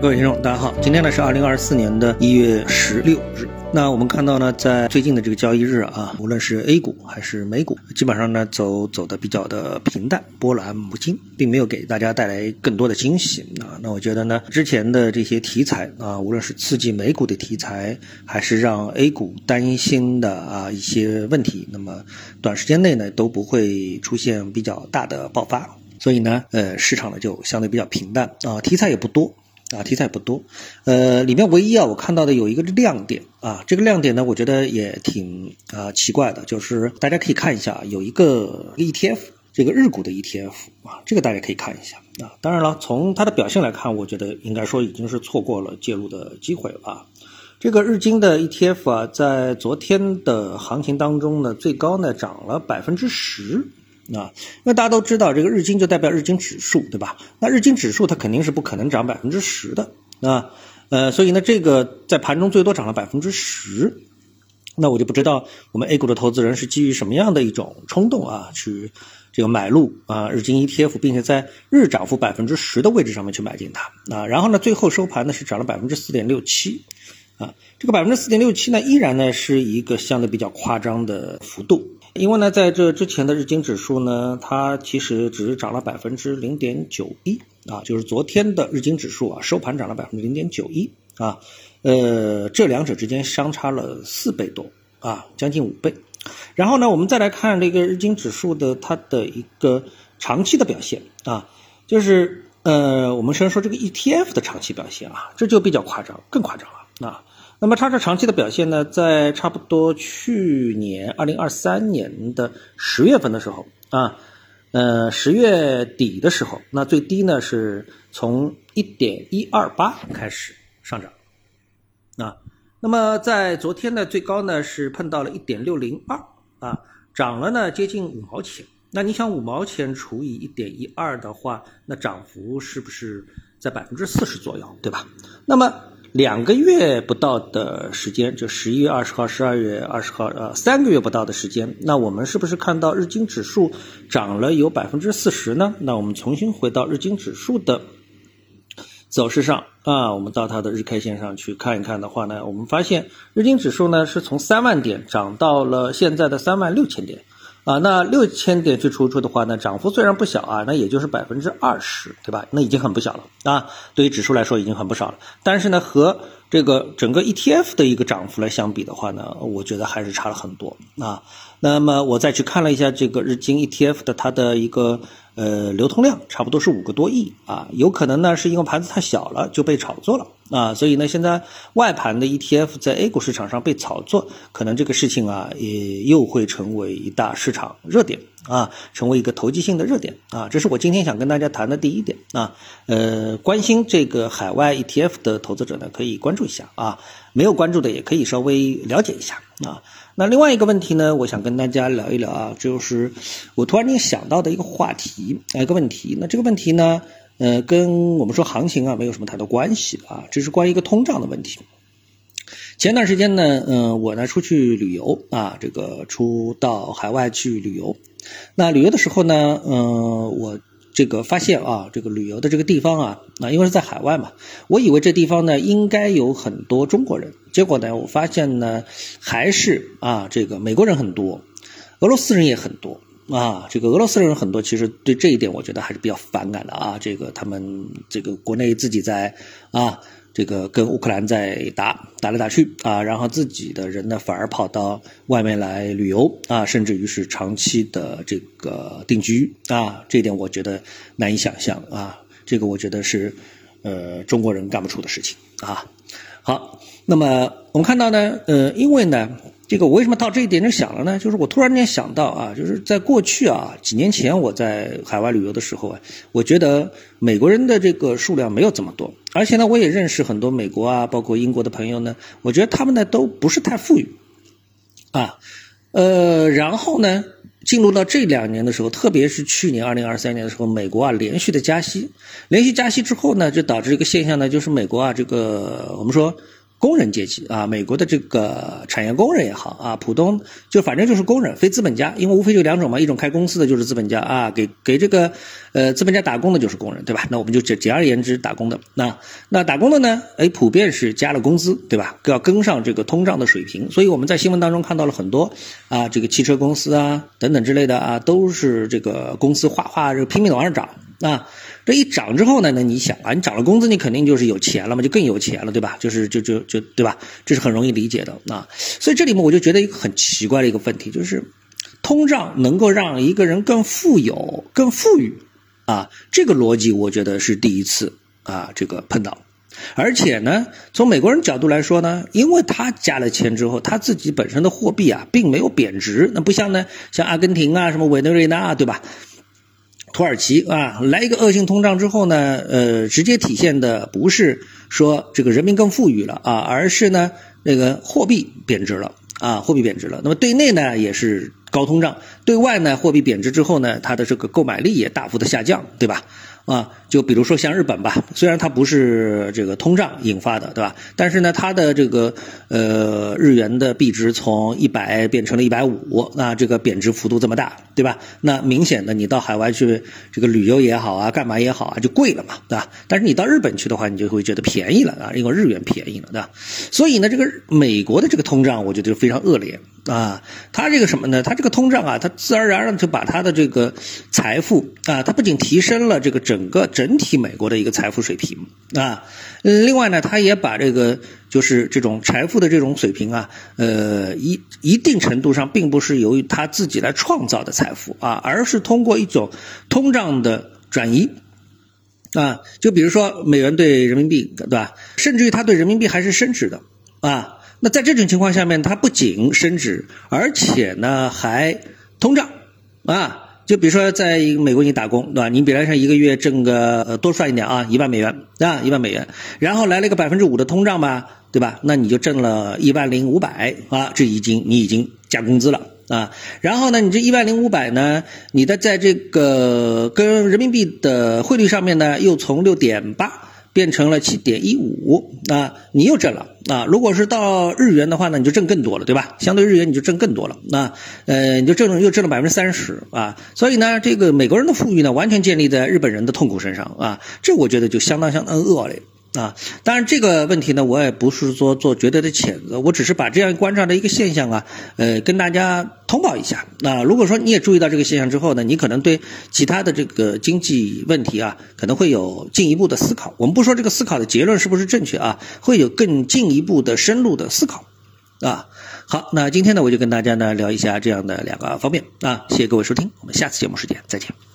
各位听众，大家好，今天呢是二零二四年的一月十六日。那我们看到呢，在最近的这个交易日啊，无论是 A 股还是美股，基本上呢走走的比较的平淡，波澜不惊，并没有给大家带来更多的惊喜啊。那我觉得呢，之前的这些题材啊，无论是刺激美股的题材，还是让 A 股担心的啊一些问题，那么短时间内呢都不会出现比较大的爆发，所以呢，呃，市场呢就相对比较平淡啊，题材也不多。啊，题材不多，呃，里面唯一啊，我看到的有一个亮点啊，这个亮点呢，我觉得也挺啊奇怪的，就是大家可以看一下，有一个 ETF，这个日股的 ETF 啊，这个大家可以看一下啊。当然了，从它的表现来看，我觉得应该说已经是错过了介入的机会了啊。这个日经的 ETF 啊，在昨天的行情当中呢，最高呢涨了百分之十。啊，那大家都知道，这个日经就代表日经指数，对吧？那日经指数它肯定是不可能涨百分之十的啊，呃，所以呢，这个在盘中最多涨了百分之十，那我就不知道我们 A 股的投资人是基于什么样的一种冲动啊，去这个买入啊日经 ETF，并且在日涨幅百分之十的位置上面去买进它啊，然后呢，最后收盘呢是涨了百分之四点六七啊，这个百分之四点六七呢，依然呢是一个相对比较夸张的幅度。因为呢，在这之前的日经指数呢，它其实只是涨了百分之零点九一啊，就是昨天的日经指数啊，收盘涨了百分之零点九一啊，呃，这两者之间相差了四倍多啊，将近五倍。然后呢，我们再来看这个日经指数的它的一个长期的表现啊，就是呃，我们先说这个 ETF 的长期表现啊，这就比较夸张，更夸张了啊。那么它这长期的表现呢，在差不多去年二零二三年的十月份的时候啊，呃十月底的时候，那最低呢是从一点一二八开始上涨啊，那么在昨天呢最高呢是碰到了一点六零二啊，涨了呢接近五毛钱。那你想五毛钱除以一点一二的话，那涨幅是不是在百分之四十左右，对吧？那么。两个月不到的时间，就十一月二十号、十二月二十号，呃，三个月不到的时间，那我们是不是看到日经指数涨了有百分之四十呢？那我们重新回到日经指数的走势上啊，我们到它的日 K 线上去看一看的话呢，我们发现日经指数呢是从三万点涨到了现在的三万六千点。啊，那六千点去出出的话呢，涨幅虽然不小啊，那也就是百分之二十，对吧？那已经很不小了啊，对于指数来说已经很不少了。但是呢，和这个整个 ETF 的一个涨幅来相比的话呢，我觉得还是差了很多啊。那么我再去看了一下这个日经 ETF 的它的一个。呃，流通量差不多是五个多亿啊，有可能呢是因为盘子太小了就被炒作了啊，所以呢现在外盘的 ETF 在 A 股市场上被炒作，可能这个事情啊也又会成为一大市场热点啊，成为一个投机性的热点啊，这是我今天想跟大家谈的第一点啊，呃，关心这个海外 ETF 的投资者呢可以关注一下啊，没有关注的也可以稍微了解一下啊。那另外一个问题呢，我想跟大家聊一聊啊，就是我突然间想到的一个话题，一个问题。那这个问题呢，呃，跟我们说行情啊没有什么太多关系啊，这是关于一个通胀的问题。前段时间呢，嗯，我呢出去旅游啊，这个出到海外去旅游。那旅游的时候呢，嗯，我。这个发现啊，这个旅游的这个地方啊，啊，因为是在海外嘛，我以为这地方呢应该有很多中国人，结果呢，我发现呢还是啊，这个美国人很多，俄罗斯人也很多啊，这个俄罗斯人很多，其实对这一点我觉得还是比较反感的啊，这个他们这个国内自己在啊。这个跟乌克兰在打打来打去啊，然后自己的人呢反而跑到外面来旅游啊，甚至于是长期的这个定居啊，这一点我觉得难以想象啊，这个我觉得是呃中国人干不出的事情啊。好，那么我们看到呢，呃，因为呢。这个我为什么到这一点就想了呢？就是我突然间想到啊，就是在过去啊几年前我在海外旅游的时候啊，我觉得美国人的这个数量没有这么多，而且呢，我也认识很多美国啊，包括英国的朋友呢，我觉得他们呢都不是太富裕，啊，呃，然后呢，进入到这两年的时候，特别是去年二零二三年的时候，美国啊连续的加息，连续加息之后呢，就导致一个现象呢，就是美国啊这个我们说。工人阶级啊，美国的这个产业工人也好啊，普通就反正就是工人，非资本家，因为无非就两种嘛，一种开公司的就是资本家啊，给给这个呃资本家打工的就是工人，对吧？那我们就简简而言之，打工的那那打工的呢，哎，普遍是加了工资，对吧？要跟上这个通胀的水平，所以我们在新闻当中看到了很多啊，这个汽车公司啊等等之类的啊，都是这个公司哗哗这拼命的往上涨啊。这一涨之后呢，那你想啊，你涨了工资，你肯定就是有钱了嘛，就更有钱了，对吧？就是就就就对吧？这是很容易理解的啊。所以这里面我就觉得一个很奇怪的一个问题，就是通胀能够让一个人更富有、更富裕啊，这个逻辑我觉得是第一次啊，这个碰到。而且呢，从美国人角度来说呢，因为他加了钱之后，他自己本身的货币啊，并没有贬值，那不像呢，像阿根廷啊，什么委内瑞拉，对吧？土耳其啊，来一个恶性通胀之后呢，呃，直接体现的不是说这个人民更富裕了啊，而是呢那个货币贬值了啊，货币贬值了。那么对内呢也是高通胀，对外呢货币贬值之后呢，它的这个购买力也大幅的下降，对吧？啊，就比如说像日本吧，虽然它不是这个通胀引发的，对吧？但是呢，它的这个呃日元的币值从一百变成了一百五，那这个贬值幅度这么大，对吧？那明显的你到海外去这个旅游也好啊，干嘛也好啊，就贵了嘛，对吧？但是你到日本去的话，你就会觉得便宜了啊，因为日元便宜了，对吧？所以呢，这个美国的这个通胀，我觉得就非常恶劣。啊，它这个什么呢？它这个通胀啊，它自然而然就把它的这个财富啊，它不仅提升了这个整个整体美国的一个财富水平啊，另外呢，它也把这个就是这种财富的这种水平啊，呃，一一定程度上并不是由于他自己来创造的财富啊，而是通过一种通胀的转移啊，就比如说美元对人民币，对吧？甚至于它对人民币还是升值的啊。那在这种情况下面，它不仅升值，而且呢还通胀，啊，就比如说在美国你打工，对吧？你本来上一个月挣个呃多赚一点啊，一万美元啊，一万美元，然后来了一个百分之五的通胀吧，对吧？那你就挣了一万零五百啊，这已经你已经加工资了啊。然后呢，你这一万零五百呢，你的在这个跟人民币的汇率上面呢，又从六点八。变成了七点一五啊，你又挣了啊！如果是到日元的话呢，你就挣更多了，对吧？相对日元你就挣更多了，那呃，你就挣了又挣了百分之三十啊！所以呢，这个美国人的富裕呢，完全建立在日本人的痛苦身上啊！这我觉得就相当相当恶劣。啊，当然这个问题呢，我也不是说做绝对的谴责，我只是把这样观察的一个现象啊，呃，跟大家通报一下。那如果说你也注意到这个现象之后呢，你可能对其他的这个经济问题啊，可能会有进一步的思考。我们不说这个思考的结论是不是正确啊，会有更进一步的深入的思考。啊，好，那今天呢，我就跟大家呢聊一下这样的两个方面啊，谢谢各位收听，我们下次节目时间再见。